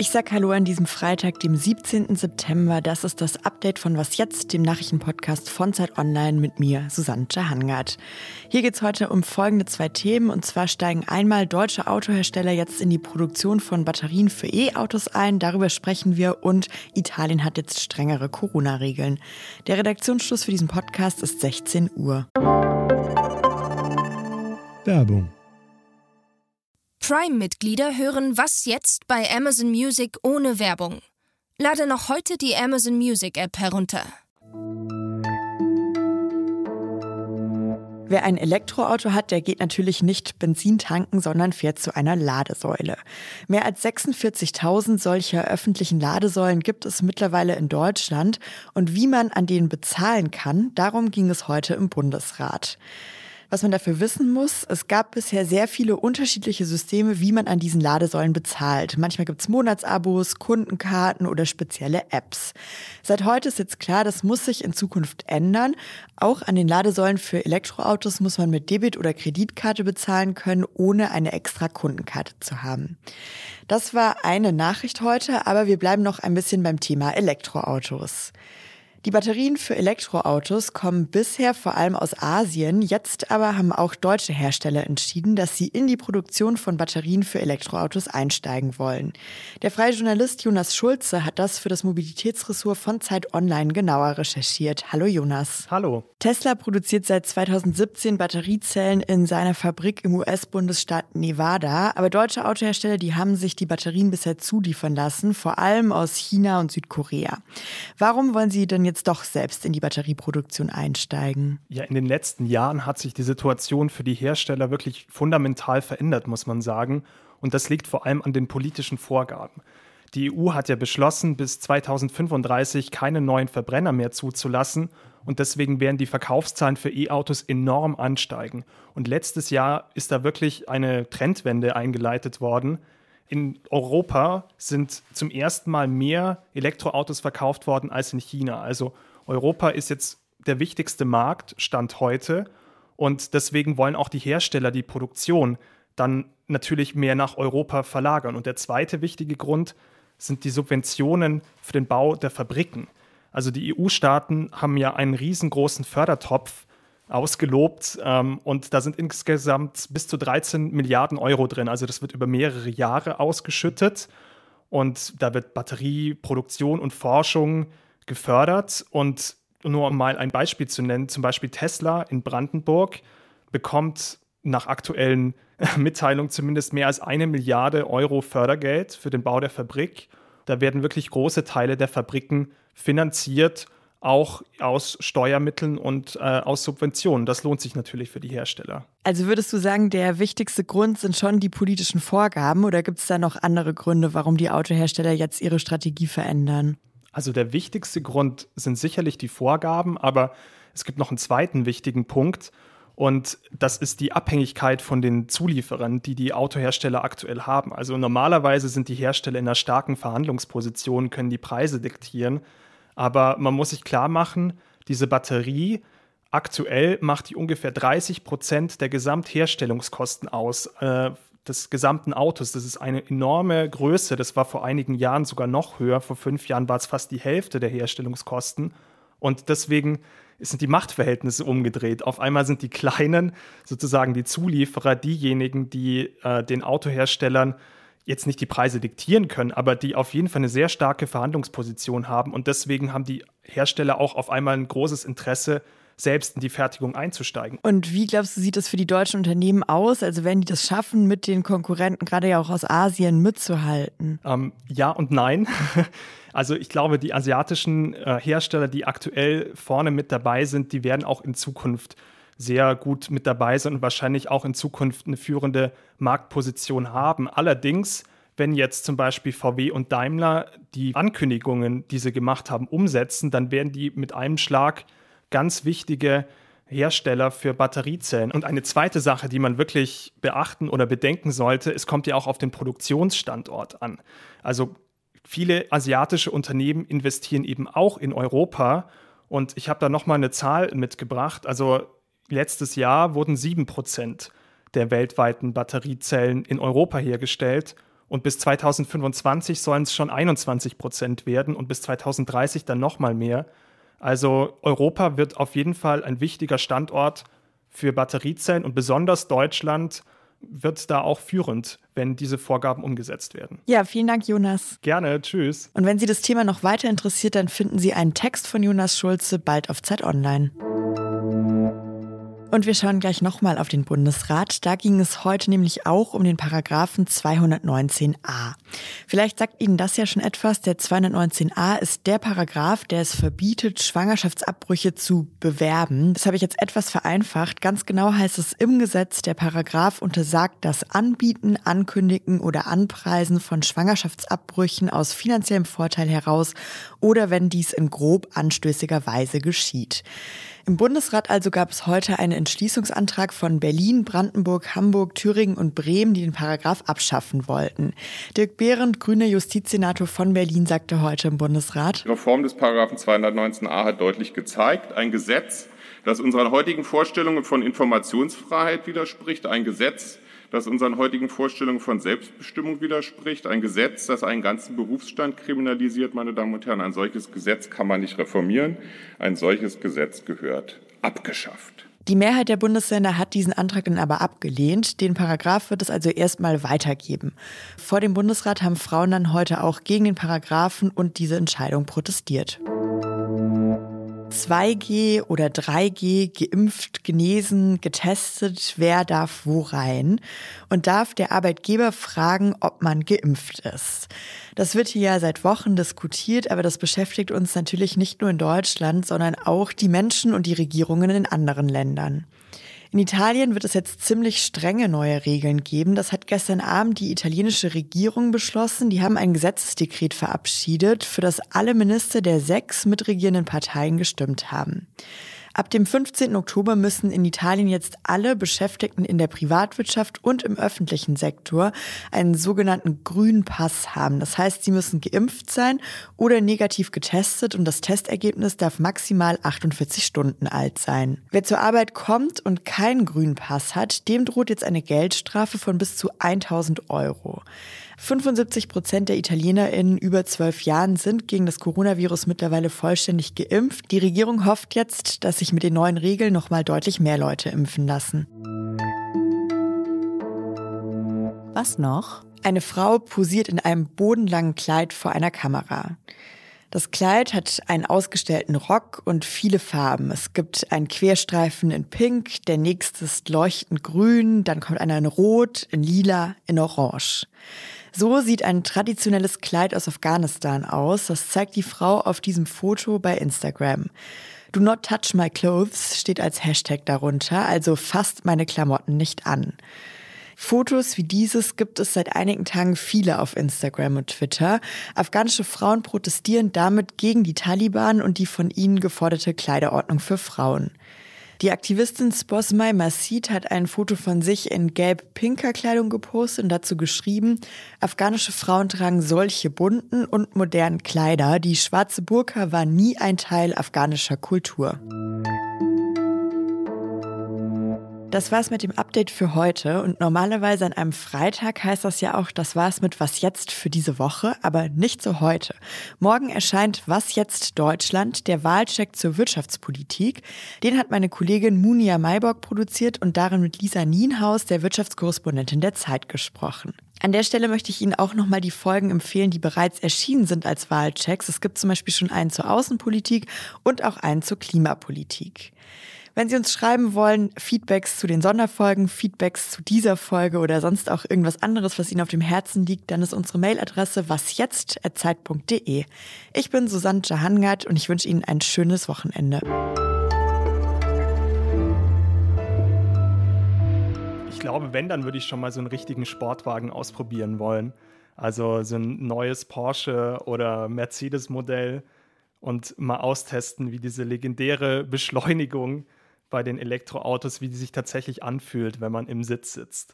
Ich sag Hallo an diesem Freitag, dem 17. September. Das ist das Update von Was Jetzt, dem Nachrichtenpodcast von Zeit Online mit mir, Susanne Jahangard. Hier geht's heute um folgende zwei Themen. Und zwar steigen einmal deutsche Autohersteller jetzt in die Produktion von Batterien für E-Autos ein. Darüber sprechen wir. Und Italien hat jetzt strengere Corona-Regeln. Der Redaktionsschluss für diesen Podcast ist 16 Uhr. Werbung Prime-Mitglieder hören Was jetzt bei Amazon Music ohne Werbung. Lade noch heute die Amazon Music App herunter. Wer ein Elektroauto hat, der geht natürlich nicht Benzin tanken, sondern fährt zu einer Ladesäule. Mehr als 46.000 solcher öffentlichen Ladesäulen gibt es mittlerweile in Deutschland. Und wie man an denen bezahlen kann, darum ging es heute im Bundesrat. Was man dafür wissen muss, es gab bisher sehr viele unterschiedliche Systeme, wie man an diesen Ladesäulen bezahlt. Manchmal gibt es Monatsabos, Kundenkarten oder spezielle Apps. Seit heute ist jetzt klar, das muss sich in Zukunft ändern. Auch an den Ladesäulen für Elektroautos muss man mit Debit- oder Kreditkarte bezahlen können, ohne eine extra Kundenkarte zu haben. Das war eine Nachricht heute, aber wir bleiben noch ein bisschen beim Thema Elektroautos. Die Batterien für Elektroautos kommen bisher vor allem aus Asien. Jetzt aber haben auch deutsche Hersteller entschieden, dass sie in die Produktion von Batterien für Elektroautos einsteigen wollen. Der freie Journalist Jonas Schulze hat das für das Mobilitätsressort von Zeit Online genauer recherchiert. Hallo Jonas. Hallo. Tesla produziert seit 2017 Batteriezellen in seiner Fabrik im US-Bundesstaat Nevada. Aber deutsche Autohersteller, die haben sich die Batterien bisher zuliefern lassen, vor allem aus China und Südkorea. Warum wollen sie denn jetzt doch selbst in die Batterieproduktion einsteigen? Ja, in den letzten Jahren hat sich die Situation für die Hersteller wirklich fundamental verändert, muss man sagen. Und das liegt vor allem an den politischen Vorgaben. Die EU hat ja beschlossen, bis 2035 keine neuen Verbrenner mehr zuzulassen. Und deswegen werden die Verkaufszahlen für E-Autos enorm ansteigen. Und letztes Jahr ist da wirklich eine Trendwende eingeleitet worden in Europa sind zum ersten Mal mehr Elektroautos verkauft worden als in China. Also Europa ist jetzt der wichtigste Markt, Stand heute. Und deswegen wollen auch die Hersteller die Produktion dann natürlich mehr nach Europa verlagern. Und der zweite wichtige Grund sind die Subventionen für den Bau der Fabriken. Also die EU-Staaten haben ja einen riesengroßen Fördertopf ausgelobt. Ähm, und da sind insgesamt bis zu 13 Milliarden Euro drin. Also das wird über mehrere Jahre ausgeschüttet. Und da wird Batterieproduktion und Forschung gefördert. Und nur um mal ein Beispiel zu nennen, zum Beispiel Tesla in Brandenburg bekommt nach aktuellen Mitteilungen zumindest mehr als eine Milliarde Euro Fördergeld für den Bau der Fabrik. Da werden wirklich große Teile der Fabriken finanziert auch aus Steuermitteln und äh, aus Subventionen. Das lohnt sich natürlich für die Hersteller. Also würdest du sagen, der wichtigste Grund sind schon die politischen Vorgaben oder gibt es da noch andere Gründe, warum die Autohersteller jetzt ihre Strategie verändern? Also der wichtigste Grund sind sicherlich die Vorgaben, aber es gibt noch einen zweiten wichtigen Punkt. Und das ist die Abhängigkeit von den Zulieferern, die die Autohersteller aktuell haben. Also normalerweise sind die Hersteller in einer starken Verhandlungsposition, können die Preise diktieren. Aber man muss sich klar machen, diese Batterie aktuell macht die ungefähr 30 Prozent der Gesamtherstellungskosten aus. Äh, des gesamten Autos. Das ist eine enorme Größe. Das war vor einigen Jahren sogar noch höher. Vor fünf Jahren war es fast die Hälfte der Herstellungskosten. Und deswegen sind die Machtverhältnisse umgedreht. Auf einmal sind die Kleinen, sozusagen die Zulieferer, diejenigen, die äh, den Autoherstellern jetzt nicht die Preise diktieren können, aber die auf jeden Fall eine sehr starke Verhandlungsposition haben. Und deswegen haben die Hersteller auch auf einmal ein großes Interesse, selbst in die Fertigung einzusteigen. Und wie glaubst du, sieht das für die deutschen Unternehmen aus? Also werden die das schaffen, mit den Konkurrenten, gerade ja auch aus Asien, mitzuhalten? Ähm, ja und nein. Also ich glaube, die asiatischen äh, Hersteller, die aktuell vorne mit dabei sind, die werden auch in Zukunft sehr gut mit dabei sind und wahrscheinlich auch in Zukunft eine führende Marktposition haben. Allerdings, wenn jetzt zum Beispiel VW und Daimler die Ankündigungen, die sie gemacht haben, umsetzen, dann werden die mit einem Schlag ganz wichtige Hersteller für Batteriezellen. Und eine zweite Sache, die man wirklich beachten oder bedenken sollte, es kommt ja auch auf den Produktionsstandort an. Also viele asiatische Unternehmen investieren eben auch in Europa. Und ich habe da nochmal eine Zahl mitgebracht. Also letztes Jahr wurden 7% der weltweiten Batteriezellen in Europa hergestellt. Und bis 2025 sollen es schon 21 Prozent werden und bis 2030 dann nochmal mehr. Also Europa wird auf jeden Fall ein wichtiger Standort für Batteriezellen und besonders Deutschland wird da auch führend, wenn diese Vorgaben umgesetzt werden. Ja, vielen Dank, Jonas. Gerne, tschüss. Und wenn Sie das Thema noch weiter interessiert, dann finden Sie einen Text von Jonas Schulze bald auf Zeit Online. Und wir schauen gleich nochmal auf den Bundesrat. Da ging es heute nämlich auch um den Paragraphen 219a. Vielleicht sagt Ihnen das ja schon etwas. Der 219a ist der Paragraph, der es verbietet, Schwangerschaftsabbrüche zu bewerben. Das habe ich jetzt etwas vereinfacht. Ganz genau heißt es im Gesetz, der Paragraph untersagt das Anbieten, Ankündigen oder Anpreisen von Schwangerschaftsabbrüchen aus finanziellem Vorteil heraus oder wenn dies in grob anstößiger Weise geschieht. Im Bundesrat also gab es heute einen Entschließungsantrag von Berlin, Brandenburg, Hamburg, Thüringen und Bremen, die den Paragraph abschaffen wollten. Dirk Behrendt, grüner Justizsenator von Berlin, sagte heute im Bundesrat. Die Reform des Paragraphen 219a hat deutlich gezeigt, ein Gesetz, das unseren heutigen Vorstellungen von Informationsfreiheit widerspricht, ein Gesetz, das unseren heutigen Vorstellungen von Selbstbestimmung widerspricht. Ein Gesetz, das einen ganzen Berufsstand kriminalisiert, meine Damen und Herren. Ein solches Gesetz kann man nicht reformieren. Ein solches Gesetz gehört abgeschafft. Die Mehrheit der Bundesländer hat diesen Antrag dann aber abgelehnt. Den Paragraph wird es also erstmal weitergeben. Vor dem Bundesrat haben Frauen dann heute auch gegen den Paragraphen und diese Entscheidung protestiert. 2G oder 3G, geimpft, genesen, getestet, wer darf wo rein und darf der Arbeitgeber fragen, ob man geimpft ist. Das wird hier ja seit Wochen diskutiert, aber das beschäftigt uns natürlich nicht nur in Deutschland, sondern auch die Menschen und die Regierungen in anderen Ländern. In Italien wird es jetzt ziemlich strenge neue Regeln geben. Das hat gestern Abend die italienische Regierung beschlossen. Die haben ein Gesetzesdekret verabschiedet, für das alle Minister der sechs mitregierenden Parteien gestimmt haben. Ab dem 15. Oktober müssen in Italien jetzt alle Beschäftigten in der Privatwirtschaft und im öffentlichen Sektor einen sogenannten grünen Pass haben. Das heißt, sie müssen geimpft sein oder negativ getestet und das Testergebnis darf maximal 48 Stunden alt sein. Wer zur Arbeit kommt und keinen grünen Pass hat, dem droht jetzt eine Geldstrafe von bis zu 1000 Euro. 75 Prozent der ItalienerInnen über zwölf Jahren sind gegen das Coronavirus mittlerweile vollständig geimpft. Die Regierung hofft jetzt, dass sich mit den neuen Regeln nochmal deutlich mehr Leute impfen lassen. Was noch? Eine Frau posiert in einem bodenlangen Kleid vor einer Kamera. Das Kleid hat einen ausgestellten Rock und viele Farben. Es gibt einen Querstreifen in Pink, der nächste ist leuchtend grün, dann kommt einer in Rot, in Lila, in Orange. So sieht ein traditionelles Kleid aus Afghanistan aus. Das zeigt die Frau auf diesem Foto bei Instagram. Do not touch my clothes steht als Hashtag darunter, also fasst meine Klamotten nicht an. Fotos wie dieses gibt es seit einigen Tagen viele auf Instagram und Twitter. Afghanische Frauen protestieren damit gegen die Taliban und die von ihnen geforderte Kleiderordnung für Frauen. Die Aktivistin Sposmai Masid hat ein Foto von sich in gelb-pinker Kleidung gepostet und dazu geschrieben, afghanische Frauen tragen solche bunten und modernen Kleider. Die schwarze Burka war nie ein Teil afghanischer Kultur. Das war's mit dem Update für heute und normalerweise an einem Freitag heißt das ja auch, das war's mit Was jetzt für diese Woche, aber nicht so heute. Morgen erscheint Was jetzt Deutschland, der Wahlcheck zur Wirtschaftspolitik. Den hat meine Kollegin Munia Mayborg produziert und darin mit Lisa Nienhaus, der Wirtschaftskorrespondentin der Zeit, gesprochen. An der Stelle möchte ich Ihnen auch nochmal die Folgen empfehlen, die bereits erschienen sind als Wahlchecks. Es gibt zum Beispiel schon einen zur Außenpolitik und auch einen zur Klimapolitik. Wenn Sie uns schreiben wollen, Feedbacks zu den Sonderfolgen, Feedbacks zu dieser Folge oder sonst auch irgendwas anderes, was Ihnen auf dem Herzen liegt, dann ist unsere Mailadresse wasjetzt.zeit.de. Ich bin Susanne Jahangard und ich wünsche Ihnen ein schönes Wochenende. Ich glaube, wenn, dann würde ich schon mal so einen richtigen Sportwagen ausprobieren wollen. Also so ein neues Porsche oder Mercedes-Modell und mal austesten, wie diese legendäre Beschleunigung bei den Elektroautos, wie die sich tatsächlich anfühlt, wenn man im Sitz sitzt.